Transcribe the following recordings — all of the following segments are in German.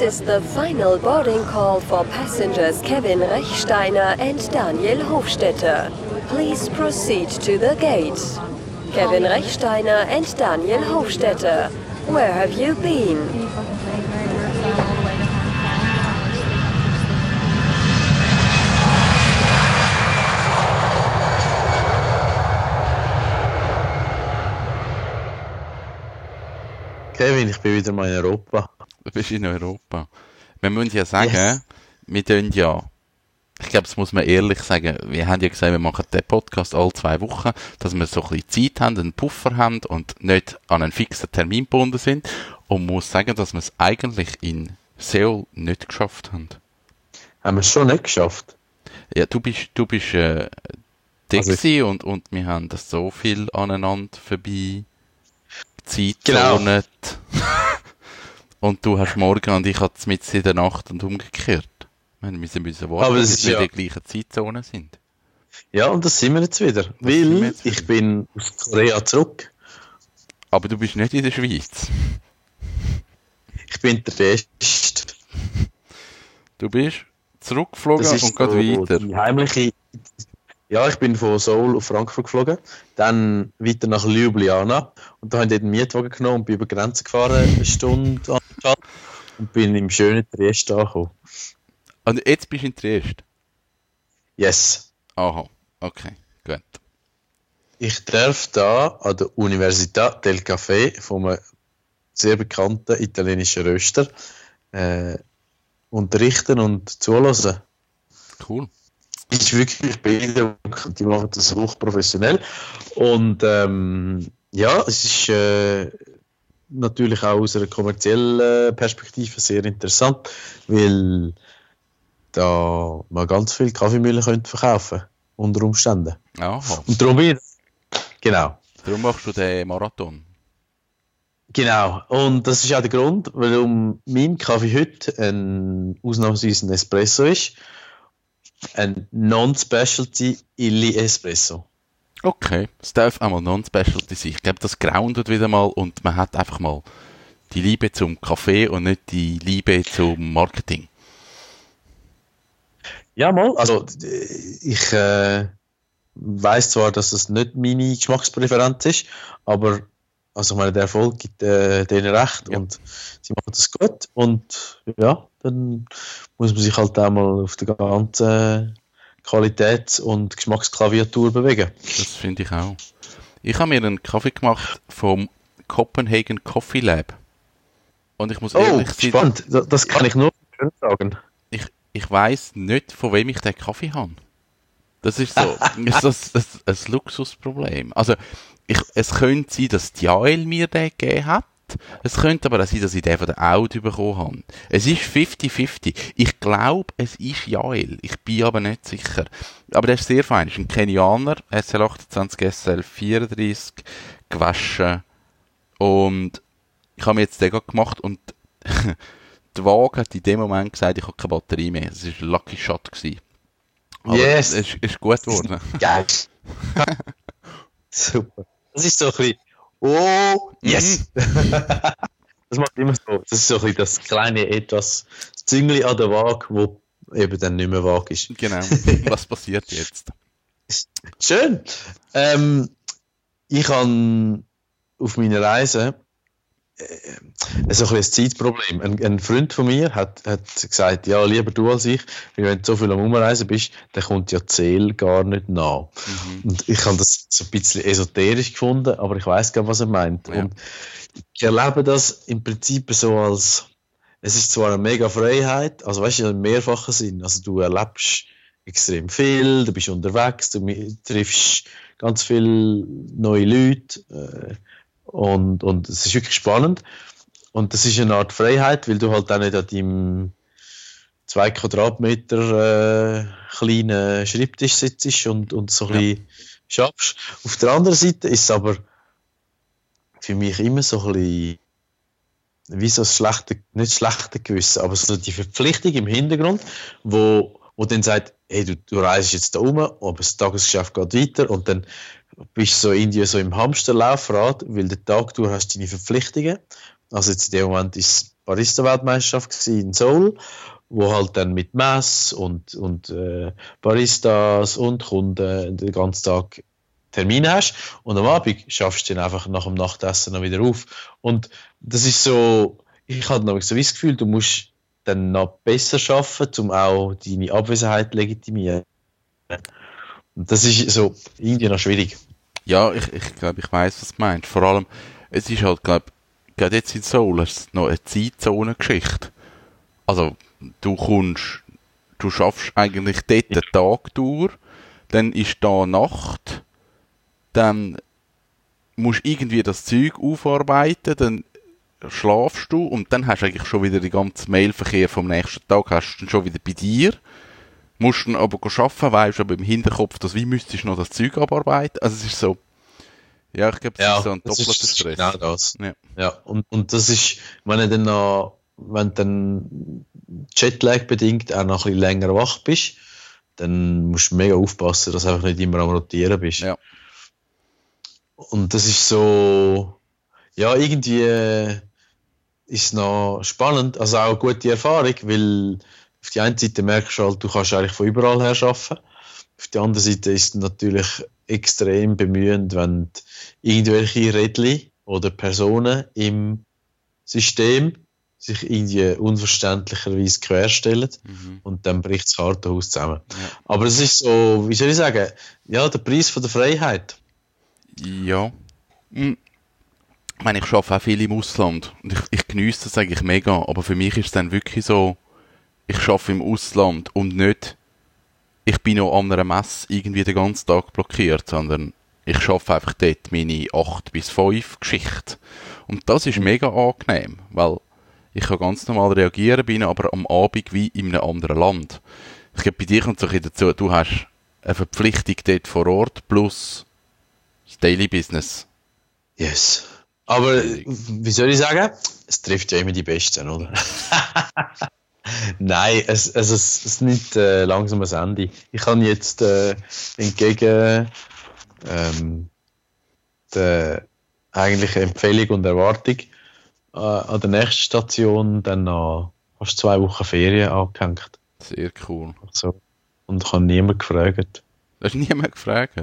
This is the final boarding call for passengers Kevin Rechsteiner and Daniel Hofstetter. Please proceed to the gate. Kevin Rechsteiner and Daniel Hofstetter, where have you been? Kevin, ich bin wieder mal in Europa. Du bist in Europa. Wir müssen ja sagen, yes. wir tun ja, ich glaube, das muss man ehrlich sagen, wir haben ja gesagt, wir machen den Podcast alle zwei Wochen, dass wir so ein bisschen Zeit haben, einen Puffer haben und nicht an einen fixen Termin gebunden sind. Und muss sagen, dass wir es eigentlich in Seoul nicht geschafft haben. Haben wir es schon nicht geschafft? Ja, du bist, du bist äh, also und, und wir haben das so viel aneinander vorbei Zeitzone. Genau. und du hast morgen und ich hatte mit in der Nacht und umgekehrt. Wir müssen warten, bis wir ja. in der gleichen Zeitzone sind. Ja, und das sind wir jetzt wieder. Das weil jetzt ich bin aus Korea zurück. Aber du bist nicht in der Schweiz. Ich bin der Beste. Du bist zurückgeflogen und so geht weiter. Die heimliche ja, ich bin von Seoul auf Frankfurt geflogen, dann weiter nach Ljubljana und da habe ich den Mietwagen genommen und bin über die Grenze gefahren, eine Stunde und bin im schönen Triest angekommen. Und jetzt bist du in Triest? Yes. Aha, okay, gut. Ich darf da an der Università del Café von einem sehr bekannten italienischen Röster äh, unterrichten und zulassen. Cool ist wirklich beeindruckend. Die machen das hochprofessionell. Und ähm, ja, es ist äh, natürlich auch aus einer kommerziellen Perspektive sehr interessant, weil da man ganz viel Kaffeemühlen könnte verkaufen unter Umständen. Aha. Und darum Genau. Darum machst du den Marathon. Genau, und das ist auch der Grund, warum mein Kaffee heute ein ausnahmsweise ein Espresso ist ein Non-Specialty Illy Espresso. Okay, es darf einmal Non-Specialty sein. Ich glaube, das groundet wieder mal und man hat einfach mal die Liebe zum Kaffee und nicht die Liebe zum Marketing. Ja, mal. Also, ich äh, weiß zwar, dass es nicht meine Geschmackspräferenz ist, aber also ich meine, der Erfolg gibt äh, denen recht ja. und sie machen das gut und ja, dann muss man sich halt auch mal auf der ganzen Qualitäts- und Geschmacksklaviatur bewegen. Das finde ich auch. Ich habe mir einen Kaffee gemacht vom Copenhagen Coffee Lab. Und ich muss oh, ehrlich sein. Spannend, das kann ich nur schön sagen. Ich, ich weiß nicht, von wem ich den Kaffee habe. Das ist so ist das, das, ein Luxusproblem. Also, ich, es könnte sein, dass die Jael mir den gegeben hat. Es könnte aber auch sein, dass ich den von der Audi bekommen habe. Es ist 50-50. Ich glaube, es ist Jael. Ich bin aber nicht sicher. Aber der ist sehr fein. Er ist ein Kenianer, SL28, SL34, gewaschen. Und ich habe mir jetzt den gemacht und die Waage hat in dem Moment gesagt, ich habe keine Batterie mehr. Es war ein Lucky Shot. Gewesen. Aber yes. es ist, ist gut geworden. Geil. Super. Das ist so ein bisschen Oh, yes! Mhm. das macht immer so. Das ist so ein bisschen das kleine etwas Züngli an der Waage, wo eben dann nicht mehr Waage ist. Genau. Was passiert jetzt? Schön. Ähm, ich habe auf meiner Reise so ein, ein Zeitproblem. Ein, ein, Freund von mir hat, hat gesagt, ja, lieber du als ich, weil wenn du so viel am Umreisen bist, dann kommt ja Zähl gar nicht nach. Mhm. Und ich habe das so ein bisschen esoterisch gefunden, aber ich weiß gar was er meint. Ja. Und ich erlebe das im Prinzip so als, es ist zwar eine mega Freiheit, also weißt du, in mehrfachen Sinn. Also du erlebst extrem viel, du bist unterwegs, du triffst ganz viele neue Leute, äh, und, und es ist wirklich spannend. Und das ist eine Art Freiheit, weil du halt auch nicht an deinem 2 Quadratmeter äh, kleinen Schreibtisch sitzt und, und so ein ja. bisschen schaffst. Auf der anderen Seite ist es aber für mich immer so ein bisschen wie so ein schlechte, nicht schlechte Gewissen, aber so die Verpflichtung im Hintergrund, wo, wo dann sagt, hey, du, du reist jetzt da um, aber das Tagesgeschäft geht weiter und dann bist so irgendwie so im Hamsterlaufrad, weil der Tag du hast deine Verpflichtungen. Also jetzt in dem Moment ist Barista-Weltmeisterschaft in Seoul, wo halt dann mit Mess und, und äh, Baristas und Kunden den ganzen Tag Termin hast und am Abend schaffst du dann einfach nach dem Nachtessen noch wieder auf. Und das ist so, ich hatte noch so das Gefühl, du musst dann noch besser schaffen, um auch deine Abwesenheit legitimieren. Und das ist so irgendwie noch schwierig. Ja, ich, ich glaube, ich weiß, was du meinst. Vor allem, es ist halt, glaube gerade jetzt in Seoul, es noch eine Zeitzone-Geschichte. Also, du kommst, du schaffst eigentlich dort den Tag durch, dann ist da Nacht, dann musst irgendwie das Zeug aufarbeiten, dann schlafst du und dann hast du eigentlich schon wieder den ganzen Mailverkehr vom nächsten Tag hast du dann schon wieder bei dir. Musst dann aber arbeiten, weißt aber im Hinterkopf, dass wie müsstest du noch das Zeug abarbeiten. Also es ist so, ja, ich glaube, es Ja, ist so ein doppelter Stress. Genau das. Ja. Ja, und, und das ist, wenn du dann noch, wenn du dann Jetlag bedingt auch noch ein bisschen länger wach bist, dann musst du mega aufpassen, dass du einfach nicht immer am Rotieren bist. Ja. Und das ist so, ja, irgendwie äh, ist noch spannend, also auch eine gute Erfahrung, weil auf die einen Seite merkst du halt, du kannst eigentlich von überall her arbeiten. Auf der anderen Seite ist es natürlich extrem bemühend, wenn irgendwelche Rädchen oder Personen im System sich irgendwie unverständlicherweise querstellen Mhm. und dann bricht das Kartenhaus zusammen. Ja. Aber es ist so, wie soll ich sagen, ja, der Preis von der Freiheit. Ja. Hm. Ich meine, ich arbeite auch viel im Ausland und ich, ich genieße das eigentlich mega, aber für mich ist es dann wirklich so, ich arbeite im Ausland und nicht, ich bin noch an einer Messe irgendwie den ganzen Tag blockiert, sondern ich arbeite einfach dort meine 8 bis 5 Geschichte. Und das ist mega angenehm, weil ich kann ganz normal reagieren, bin aber am Abend wie in einem anderen Land. Ich glaube, bei dir kommt es ein dazu, du hast eine Verpflichtung dort vor Ort plus das Daily Business. Yes. Aber äh, wie soll ich sagen? Es trifft ja immer die Besten, oder? Nein, es, es, es, es nimmt äh, langsam ein Ende. Ich kann jetzt äh, entgegen ähm, der eigentlichen Empfehlung und Erwartung äh, an der nächsten Station dann noch fast zwei Wochen Ferien angehängt. Sehr cool. So. Und ich habe niemand gefragt. Das ist niemand gefragt.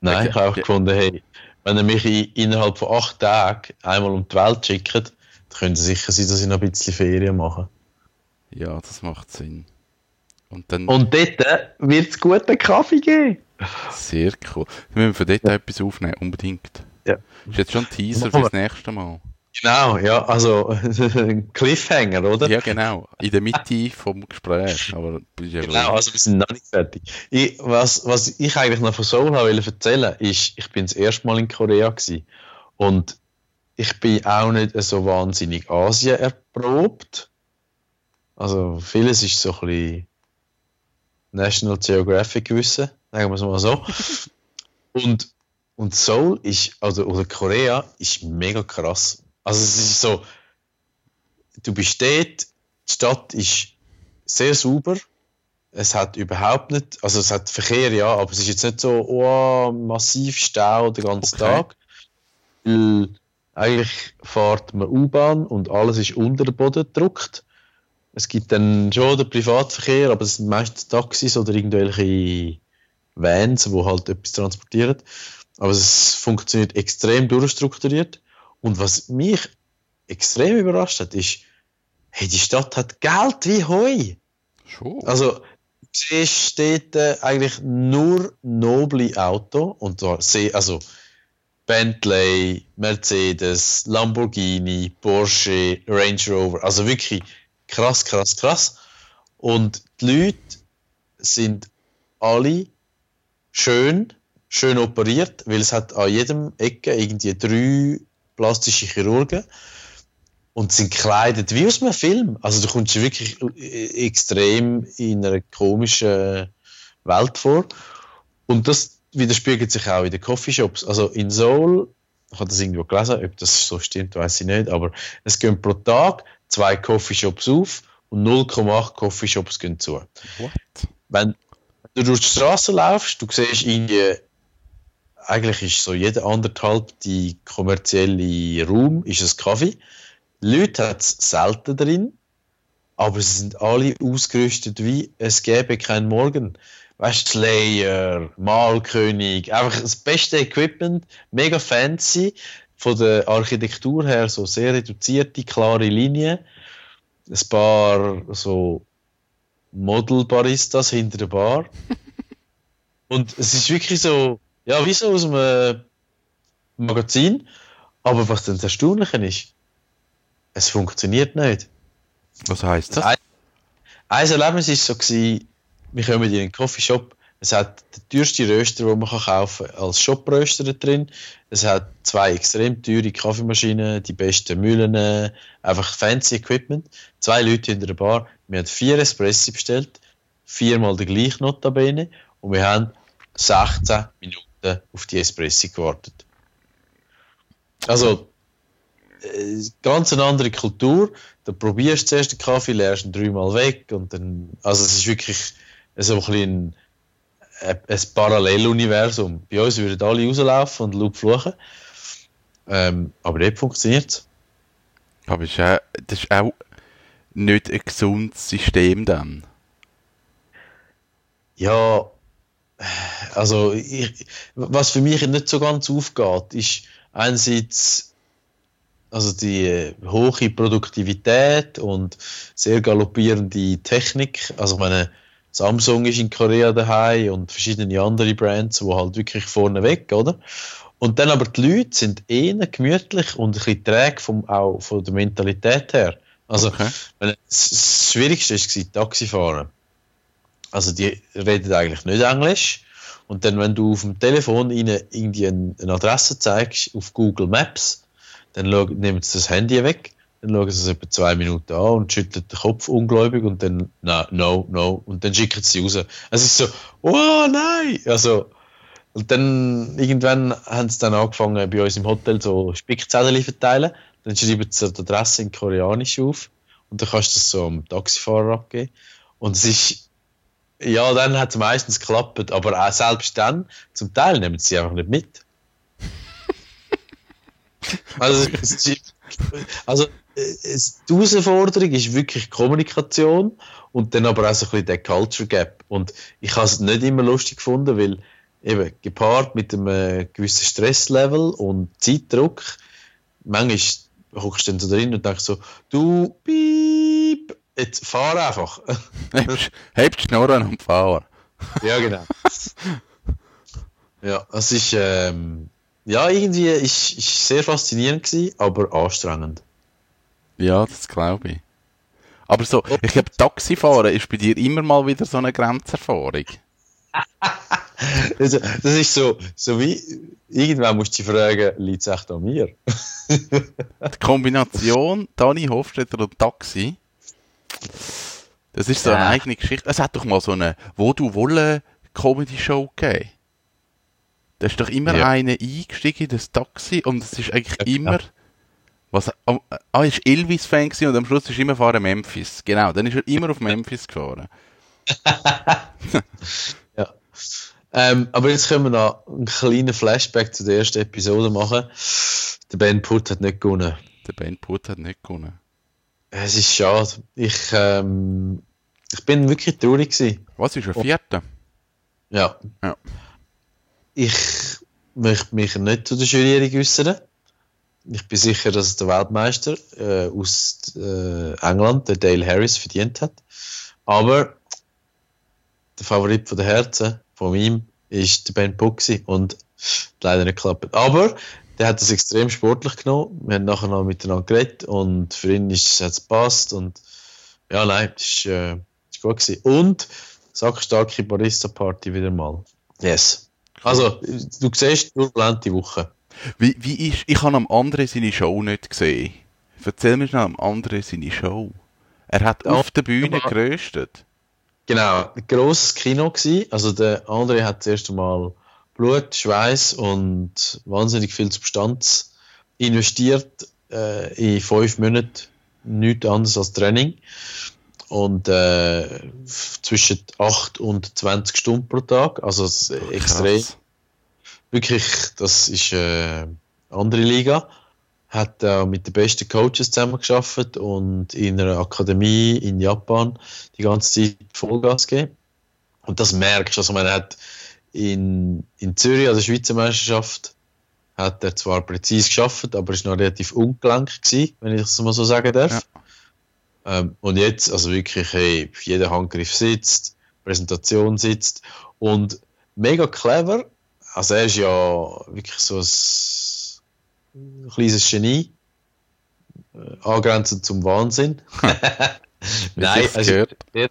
Nein, ich habe auch gefunden, hey, wenn ihr mich in, innerhalb von acht Tagen einmal um die Welt schickt, dann könnt ihr sicher sein, dass ich noch ein bisschen Ferien mache. Ja, das macht Sinn. Und dann, Und dort wird es guten Kaffee geben. sehr cool. Wir müssen von dort etwas aufnehmen, unbedingt. Ja. Ist jetzt schon ein Teaser fürs nächste Mal. Genau, ja, also ein Cliffhanger, oder? Ja, genau. In der Mitte vom Gespräch. Aber ja Genau, also wir sind noch nicht fertig. Ich, was, was ich eigentlich noch von Seoul wollte erzählen, ist, ich bin das erste Mal in Korea gewesen. Und ich bin auch nicht so wahnsinnig Asien erprobt. Also vieles ist so ein bisschen National Geographic Wissen, sagen wir es mal so. und, und Seoul ist, also oder Korea ist mega krass. Also es ist so, du bist dort, die Stadt ist sehr sauber. Es hat überhaupt nicht, also es hat Verkehr, ja, aber es ist jetzt nicht so oh, massiv Stau den ganzen Okay. Tag. Weil eigentlich fährt man U-Bahn und alles ist unter den Boden gedruckt. Es gibt dann schon den Privatverkehr, aber es sind meistens Taxis oder irgendwelche Vans, wo halt etwas transportieren. Aber es funktioniert extrem durchstrukturiert. Und was mich extrem überrascht hat, ist, hey, die Stadt hat Geld wie Heu. Schon. Also, siehst dort äh, eigentlich nur noble Auto und zwar sehr, also Bentley, Mercedes, Lamborghini, Porsche, Range Rover, also wirklich krass, krass, krass. Und die Leute sind alle schön, schön operiert, weil es hat an jedem Ecke irgendwie drei plastische Chirurgen und sind gekleidet wie aus einem Film. Also du kommst wirklich extrem in einer komischen Welt vor. Und das widerspiegelt sich auch in den Coffeeshops. Also in Seoul, ich habe das irgendwo gelesen, ob das so stimmt, weiß ich nicht, aber es gehen pro Tag zwei Coffeeshops auf und 0,8 Coffeeshops gehen zu. What? Wenn du durch die Straße laufst, du siehst irgendwie, eigentlich ist so jeder anderthalb die kommerzielle Raum ist ein Kaffee. Leute hat es selten drin, aber sie sind alle ausgerüstet wie es gäbe kein Morgen. Weißt Slayer, Malkönig, einfach das beste Equipment, mega fancy, von der Architektur her so sehr reduzierte, klare Linien, ein paar so Model-Baristas hinter der Bar. Und es ist wirklich so, ja, wie so aus einem Magazin. Aber was dann das Erstaunliche ist, es funktioniert nicht. Was heisst das? Ein, ein Erlebnis war so, gewesen, wir kommen in einen Coffeeshop, es hat den teuersten Röster, den man kaufen kann, als Shopröster drin. Es hat zwei extrem teure Kaffeemaschinen, die besten Mühlen, einfach fancy Equipment. Zwei Leute hinter der Bar. Wir haben vier Espresso bestellt, viermal der gleiche Notabene und wir haben 16 Minuten auf die Espresso gewartet. Also, äh, ganz eine andere Kultur. Da probierst du zuerst den Kaffee, leerst ihn dreimal weg und dann, also es ist wirklich so ein bisschen ein, ein Paralleluniversum. Bei uns würden alle rauslaufen und laut fluchen. Ähm, aber dort funktioniert es. Aber ist auch, das ist auch nicht ein gesundes System dann. Ja, also ich, was für mich nicht so ganz aufgeht, ist einerseits also die äh, hohe Produktivität und sehr galoppierende Technik. Also ich meine, Samsung ist in Korea daheim und verschiedene andere Brands, wo halt wirklich vorne weg, oder? Und dann aber die Leute sind eher gemütlich und ein bisschen träge vom, auch von der Mentalität her. Also, Okay. wenn- das Schwierigste war Taxifahren. Also, die reden eigentlich nicht Englisch. Und dann, wenn du auf dem Telefon ihnen irgendwie eine, Adresse zeigst auf Google Maps, dann nehmen sie das Handy weg, dann schauen sie es etwa zwei Minuten an und schütteln den Kopf ungläubig und dann, na, no, no, und dann schicken sie raus. Es ist so, oh nein! Also, und dann irgendwann haben sie dann angefangen, bei uns im Hotel so Spickzettel verteilen. Dann schreiben sie die Adresse in Koreanisch auf und dann kannst du das so am Taxifahrer abgeben. Und es ist, ja, dann hat es meistens geklappt, aber auch selbst dann, zum Teil nehmen sie einfach nicht mit. Also, es ist, also die Herausforderung ist wirklich Kommunikation und dann aber auch so ein bisschen der Culture Gap. Und ich habe es nicht immer lustig gefunden, weil eben gepaart mit einem äh, gewissen Stresslevel und Zeitdruck, manchmal hockst du dann so drin und denkst so, du, piep, jetzt fahr einfach. Die Schnurren und fahr. ja, genau. ja, es ist, ähm, ja, irgendwie ist, ist sehr faszinierend gewesen, aber anstrengend. Ja, das glaube ich. Aber so, ich glaube, Taxifahren ist bei dir immer mal wieder so eine Grenzerfahrung. Also, das ist so, so wie, irgendwann musst du dich fragen, liegt es echt an mir? Die Kombination Dani Hofstetter und Taxi, das ist so eine Ja. eigene Geschichte. Es hat doch mal so eine Wo du wolle Comedy-Show gegeben. Da ist doch immer Ja. einer eingestiegen in das Taxi und es ist eigentlich Ja, immer. Was, ah, ah, ist Elvis-Fan und am Schluss ist immer fahren Memphis. Genau, dann ist er immer auf Memphis gefahren. Ja. Ähm, aber jetzt können wir noch einen kleinen Flashback zu der ersten Episode machen. Der Ben Putt hat nicht gewonnen. Der Ben Put hat nicht gewonnen. Es ist schade. Ich, ähm, ich bin wirklich traurig gewesen. Was ist der vierte? Ja. Ja. Ich möchte mich nicht zu der Jury äußern. Ich bin sicher, dass der Weltmeister äh, aus äh, England, der Dale Harris, verdient hat. Aber der Favorit von der Herzen, von ihm, ist der Ben Puxi und hat leider nicht geklappt. Aber der hat das extrem sportlich genommen. Wir haben nachher noch miteinander geredet und für ihn ist es gepasst und ja, nein, das ist, äh, ist gut gewesen. Und sackstarke Barista-Party wieder mal. Yes. Also, du siehst, turbulente Woche. Wie, wie ist, ich habe am anderen seine Show nicht gesehen. Erzähl mir schnell am anderen seine Show. Er hat auf der Bühne geröstet. Genau, ein grosses Kino gewesen. Also der André hat zuerst einmal Blut, Schweiß und wahnsinnig viel Substanz investiert äh, in fünf Monaten. Nichts anderes als Training. Und äh, zwischen 8 und 20 Stunden pro Tag. Also extrem. Krass. Wirklich, das ist äh, eine andere Liga. hat äh, mit den besten Coaches zusammengearbeitet und in einer Akademie in Japan die ganze Zeit Vollgas gegeben. Und das merkst du. Also, man hat in, in Zürich, also Schweizer Meisterschaft, hat er zwar präzise geschafft, aber ist noch relativ ungelenk gewesen, wenn ich das mal so sagen darf. Ja. Ähm, und jetzt, also wirklich, hey, jeder Handgriff sitzt, Präsentation sitzt und mega clever. Also er ist ja wirklich so ein kleines Genie, äh, angrenzend zum Wahnsinn. Nein, also, sehr,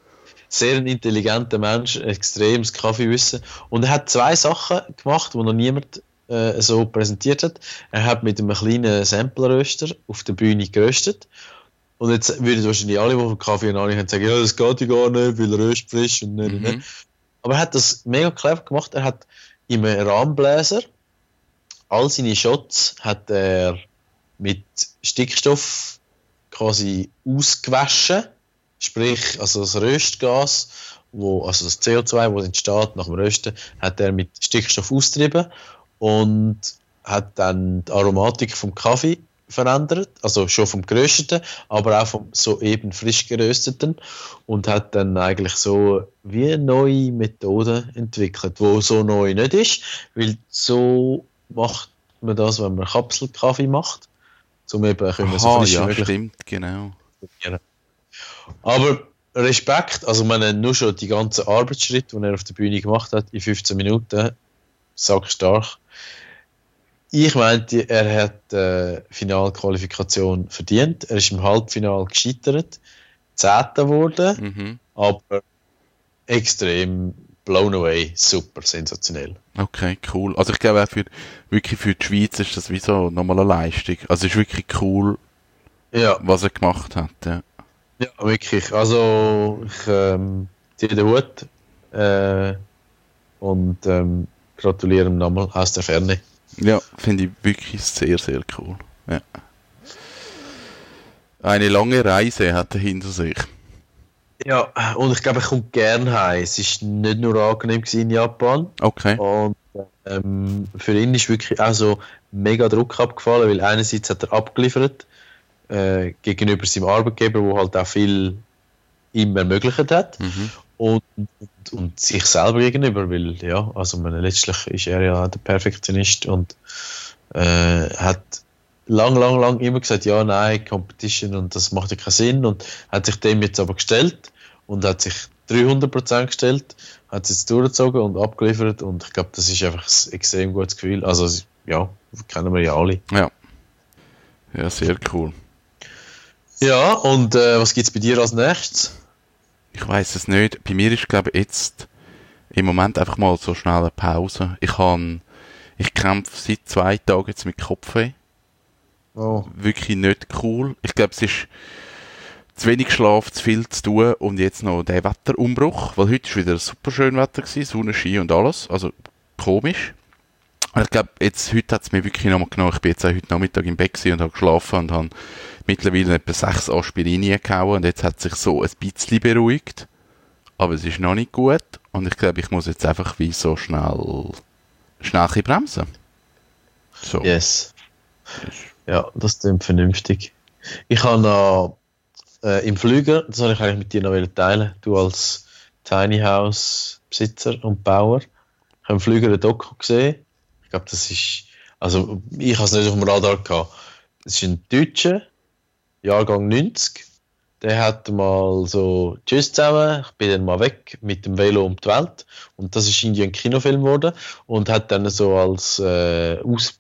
sehr ein intelligenter Mensch, extremes Kaffeewissen. Und er hat zwei Sachen gemacht, die noch niemand äh, so präsentiert hat. Er hat mit einem kleinen Samplerröster auf der Bühne geröstet. Und jetzt würden wahrscheinlich alle, die von Kaffee und Ahnung haben, sagen, ja, das geht ja gar nicht, weil er röst frisch und nicht, mhm. nicht. Aber er hat das mega clever gemacht. Er hat im Rahmenbläser all seine Shots hat er mit Stickstoff quasi ausgewaschen. Sprich, also das Röstgas, wo, also das CO2, das entsteht nach dem Rösten, hat er mit Stickstoff austrieben und hat dann die Aromatik vom Kaffee verändert, also schon vom gerösteten, aber auch vom soeben frisch gerösteten und hat dann eigentlich so wie eine neue Methode entwickelt, wo so neu nicht ist, weil so macht man das, wenn man Kapselkaffee macht, zum eben können wir so frisch ja, stimmt, genau. Aber Respekt, also man nur schon die ganzen Arbeitsschritte, die er auf der Bühne gemacht hat, in 15 Minuten, sag stark, ich meinte, er hat äh, Finalqualifikation verdient. Er ist im Halbfinale gescheitert, Zehnter geworden, mhm. aber extrem blown away, super sensationell. Okay, cool. Also ich glaube auch für, wirklich für die Schweiz ist das wie so nochmal eine Leistung. Also es ist wirklich cool, ja. was er gemacht hat. Ja, ja wirklich. Also ich ähm, ziehe den Hut äh, und ähm, gratuliere ihm nochmal aus der Ferne. Ja, finde ich wirklich sehr, sehr cool. Ja. Eine lange Reise hat er hinter sich. Ja, und ich glaube, er kommt gern heim. Es war nicht nur angenehm in Japan. Okay. Und ähm, für ihn ist wirklich auch so mega Druck abgefallen, weil einerseits hat er abgeliefert äh, gegenüber seinem Arbeitgeber, wo halt auch viel ihm ermöglicht hat. Mhm und, und, und, sich selber gegenüber, weil ja, also man, letztlich ist er ja der Perfektionist und äh, hat lang, lang, lang immer gesagt, ja, nein, Competition und das macht ja keinen Sinn und hat sich dem jetzt aber gestellt und hat sich 300% gestellt, hat es jetzt durchgezogen und abgeliefert und ich glaube, das ist einfach ein extrem gutes Gefühl. Also ja, kennen wir ja alle. Ja, ja sehr cool. Ja, und äh, was gibt es bei dir als nächstes? Ich weiß es nicht. Bei mir ist, glaube ich, jetzt im Moment einfach mal so schnell eine Pause. Ich habe, ich kämpfe seit zwei Tagen jetzt mit Kopfweh. Oh. Wirklich nicht cool. Ich glaube, es ist zu wenig Schlaf, zu viel zu tun und jetzt noch der Wetterumbruch, weil heute ist wieder super schön Wetter gewesen, Sonne, Ski und alles. Also komisch. Ich glaube, jetzt, heute hat es mir wirklich nochmal genommen. Ich bin jetzt auch heute Nachmittag im Bett und habe geschlafen und habe mittlerweile etwa sechs Aspirin gehauen und jetzt hat sich so ein bisschen beruhigt. Aber es ist noch nicht gut und ich glaube, ich muss jetzt einfach wie so schnell, schnell ein bremsen. So. Yes. Ja, das klingt vernünftig. Ich habe noch äh, im Flüger, das soll ich eigentlich mit dir noch teilen, du als Tiny House Besitzer und Bauer, ich habe im Flüger ein Doku gesehen. Ich glaube, das ist, also ich habe es nicht auf dem Radar gehabt. Das ist ein Deutscher, Jahrgang 90. Der hat mal so, tschüss zusammen, ich bin dann mal weg mit dem Velo um die Welt. Und das ist irgendwie ein Kinofilm geworden. Und hat dann so als äh, Aus,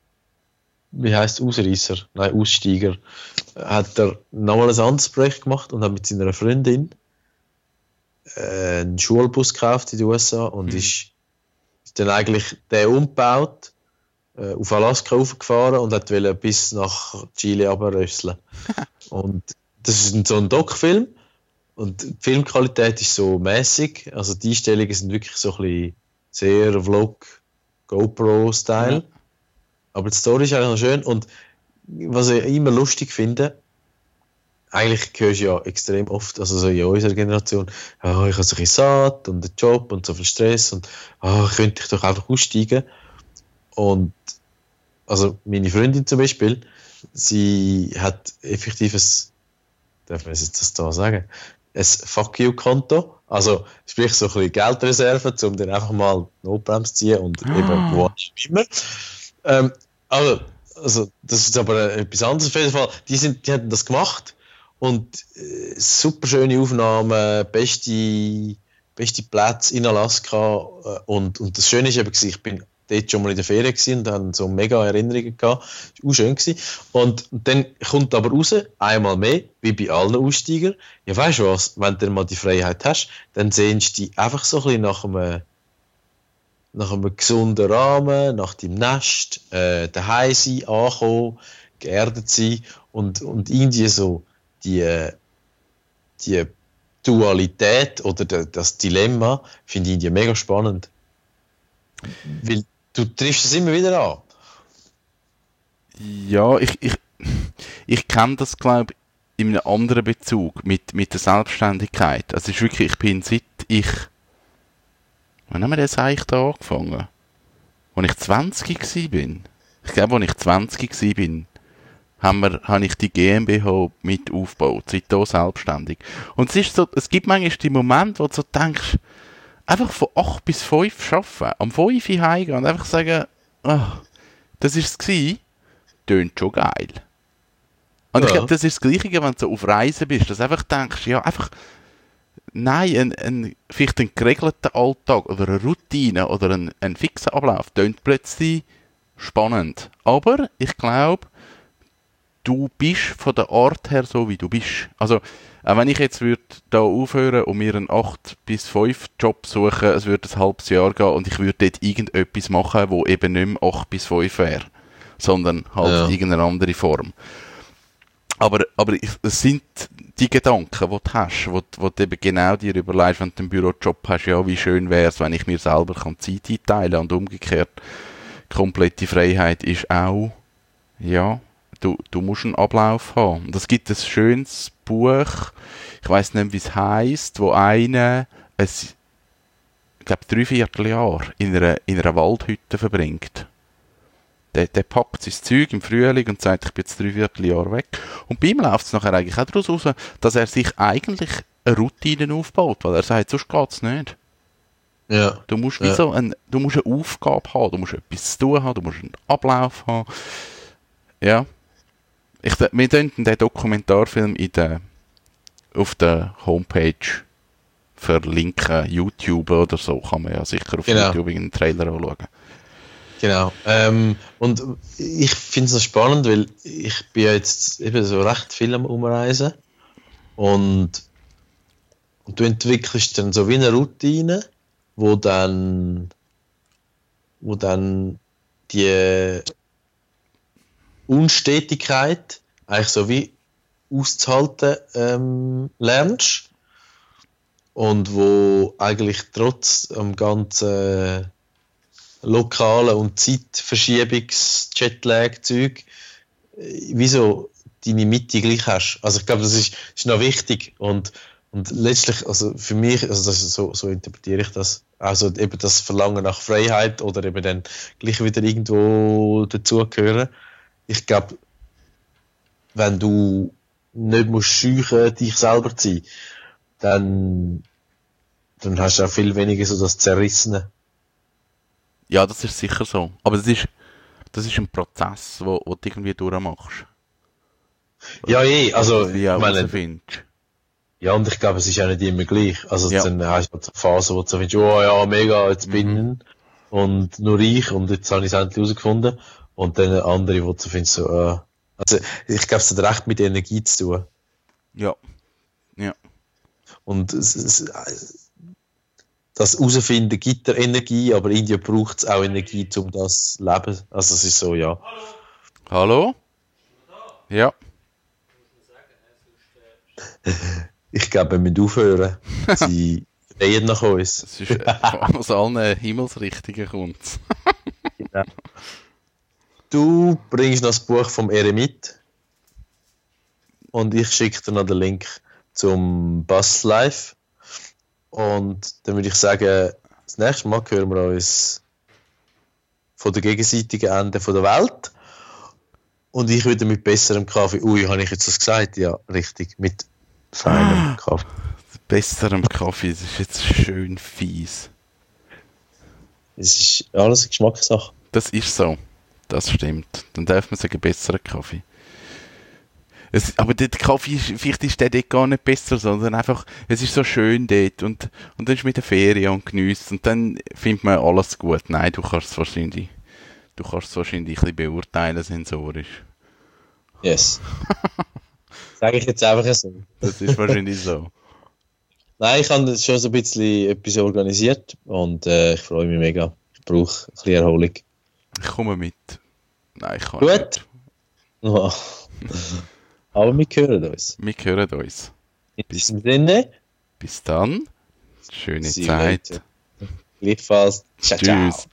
wie heißt Ausreißer, nein, Aussteiger, hat er nochmal ein anderes Projekt gemacht und hat mit seiner Freundin äh, einen Schulbus gekauft in den USA und mhm. ist, ist dann eigentlich der umgebaut auf Alaska raufgefahren und hat bis nach Chile abrösseln. und das ist so ein Doc-Film und die Filmqualität ist so mäßig, also die Einstellungen sind wirklich so ein bisschen sehr Vlog, GoPro-Style. Mhm. Aber die Story ist eigentlich noch schön und was ich immer lustig finde, eigentlich hörst du ja extrem oft, also so in unserer Generation, oh, ich habe so ein satt und einen Job und so viel Stress und oh, könnte ich doch einfach aussteigen. Und also meine Freundin zum Beispiel, sie hat effektiv ein, darf man jetzt das da sagen, ein Fuck You-Konto. Also, sprich, so ein bisschen Geldreserve, um dann einfach mal Notbremse zu ziehen und Ah. eben wo immer. Ähm, also, also, das ist aber etwas anderes auf jeden Fall. Die, sind, die haben das gemacht und äh, super schöne Aufnahmen, beste, beste Plätze in Alaska. Äh, und, und das Schöne ist eben, ich bin dort schon mal in der Ferien gewesen und haben so mega Erinnerungen gehabt. Das war auch schön. Gewesen. Und dann kommt aber raus, einmal mehr, wie bei allen Aussteigern, ja weißt du was, wenn du mal die Freiheit hast, dann sehnst du dich einfach so ein bisschen nach einem, nach einem gesunden Rahmen, nach dem Nest, äh, daheim sein, ankommen, geerdet sein und, und irgendwie so die, äh, die Dualität oder de, das Dilemma finde ich mega spannend. Weil du triffst es immer wieder an. Ja, ich, ich, ich kenne das, glaube ich, in einem anderen Bezug mit, mit der Selbstständigkeit. Also es ist wirklich, ich bin seit ich, wann haben wir das eigentlich da angefangen? Als ich 20 gsi bin. Ich glaube, als ich 20 gsi bin, habe ich die GmbH mit aufgebaut, seitdem selbstständig. Und es ist so, es gibt manchmal die Momente, wo du so denkst, einfach von 8 bis 5 arbeiten, am 5 Uhr heimgehen und einfach sagen, ah, das ist es gewesen, tönt schon geil. Und ich Ja. glaube, das ist das Gleiche, wenn du so auf Reisen bist, dass du einfach denkst, ja, einfach, nein, ein, ein, vielleicht ein geregelter Alltag oder eine Routine oder ein, ein fixer Ablauf tönt plötzlich spannend. Aber ich glaube, du bist von der Art her so, wie du bist. Also, auch wenn ich jetzt würde da aufhören und mir einen 8 bis 5 Job suchen, es würde ein halbes Jahr gehen und ich würde dort irgendetwas machen, wo eben nicht mehr 8 bis 5 wäre, sondern halt Ja. irgendeine andere Form. Aber, aber es sind die Gedanken, die du hast, wo, du- wo du eben genau dir überlegst, wenn du einen Bürojob hast, ja, wie schön wäre es, wenn ich mir selber kann Zeit einteilen und umgekehrt, komplette Freiheit ist auch, ja, du, du musst einen Ablauf haben. Und es gibt ein schönes Buch, ich weiß nicht, wie es heißt, wo einer ein, ich glaube, drei Vierteljahr in einer, in einer Waldhütte verbringt. Der, der packt sein Zeug im Frühling und sagt, ich bin jetzt drei Vierteljahr weg. Und bei ihm läuft es nachher eigentlich auch daraus raus, dass er sich eigentlich eine Routine aufbaut, weil er sagt, sonst geht's nicht. Ja. Du musst wie Ja. so ein, du musst eine Aufgabe haben, du musst etwas zu tun haben, du musst einen Ablauf haben. Ja. Ich, wir können den Dokumentarfilm in der, auf der Homepage verlinken, YouTube oder so, kann man ja sicher auf Genau. YouTube einen Trailer anschauen. Genau. Ähm, und ich finde es noch spannend, weil ich bin ja jetzt eben so recht viel am Umreisen und, und du entwickelst dann so wie eine Routine, wo dann, wo dann die Unstetigkeit eigentlich so wie auszuhalten ähm, lernst und wo eigentlich trotz am ganzen lokalen und Zeitverschiebungs-Jetlag-Zeug äh, wieso deine Mitte gleich hast. Also ich glaube, das ist, ist noch wichtig und, und letztlich, also für mich, also das so, so interpretiere ich das, also eben das Verlangen nach Freiheit oder eben dann gleich wieder irgendwo dazugehören. Ich glaube, wenn du nicht musst scheuchen, dich selber zu sein, dann, dann hast du auch viel weniger so das Zerrissene. Ja, das ist sicher so. Aber das ist, das ist ein Prozess, wo, wo du irgendwie durchmachst. Ja, eh, also, Wie auch meine, herausfindest. ja, und ich glaube, es ist auch nicht immer gleich. Also, Ja. dann hast du Phasen, wo du so findest, oh ja, mega, jetzt bin Mhm. ich und nur ich und jetzt habe ich es endlich herausgefunden. Und dann andere, wo du findest, so, äh, also, ich glaube, es hat recht mit Energie zu tun. Ja. Ja. Und es, es, das Herausfinden gibt der Energie, aber Indien braucht es auch Energie, um das zu leben. Also, es ist so, ja. Hallo? Ja. Ich glaube, wir müssen aufhören. Sie reden nach uns. Das ist äh, aus allen Himmelsrichtungen kommt. Du bringst noch das Buch vom Eremit und ich schicke dir noch den Link zum Bus Life. Und dann würde ich sagen, das nächste Mal hören wir uns von der gegenseitigen Ende von der Welt. Und ich wieder mit besserem Kaffee. Ui, habe ich jetzt das gesagt? Ja, richtig. Mit feinem Ah. Kaffee. Besserem Kaffee, das ist jetzt schön fies. Es ist alles eine Geschmackssache. Das ist so. Das stimmt. Dann darf man sagen, besseren Kaffee. Es, aber der Kaffee, ist, vielleicht ist der dort gar nicht besser, sondern einfach, es ist so schön dort und, und dann ist mit der Ferien und genießt und dann findet man alles gut. Nein, du kannst es wahrscheinlich, du kannst es wahrscheinlich ein bisschen beurteilen sensorisch. Yes. Sage ich jetzt einfach so. Das ist wahrscheinlich so. Nein, ich habe schon so ein bisschen etwas organisiert und äh, ich freue mich mega. Ich brauche ein bisschen Erholung. Ich komme mit. Nein, ich kann Gut. nicht. Ja. Aber wir hören uns. Wir hören uns. In diesem Sinne, Bis dann. Schöne Zeit. gleichfalls. Ciao, ciao. Tschüss.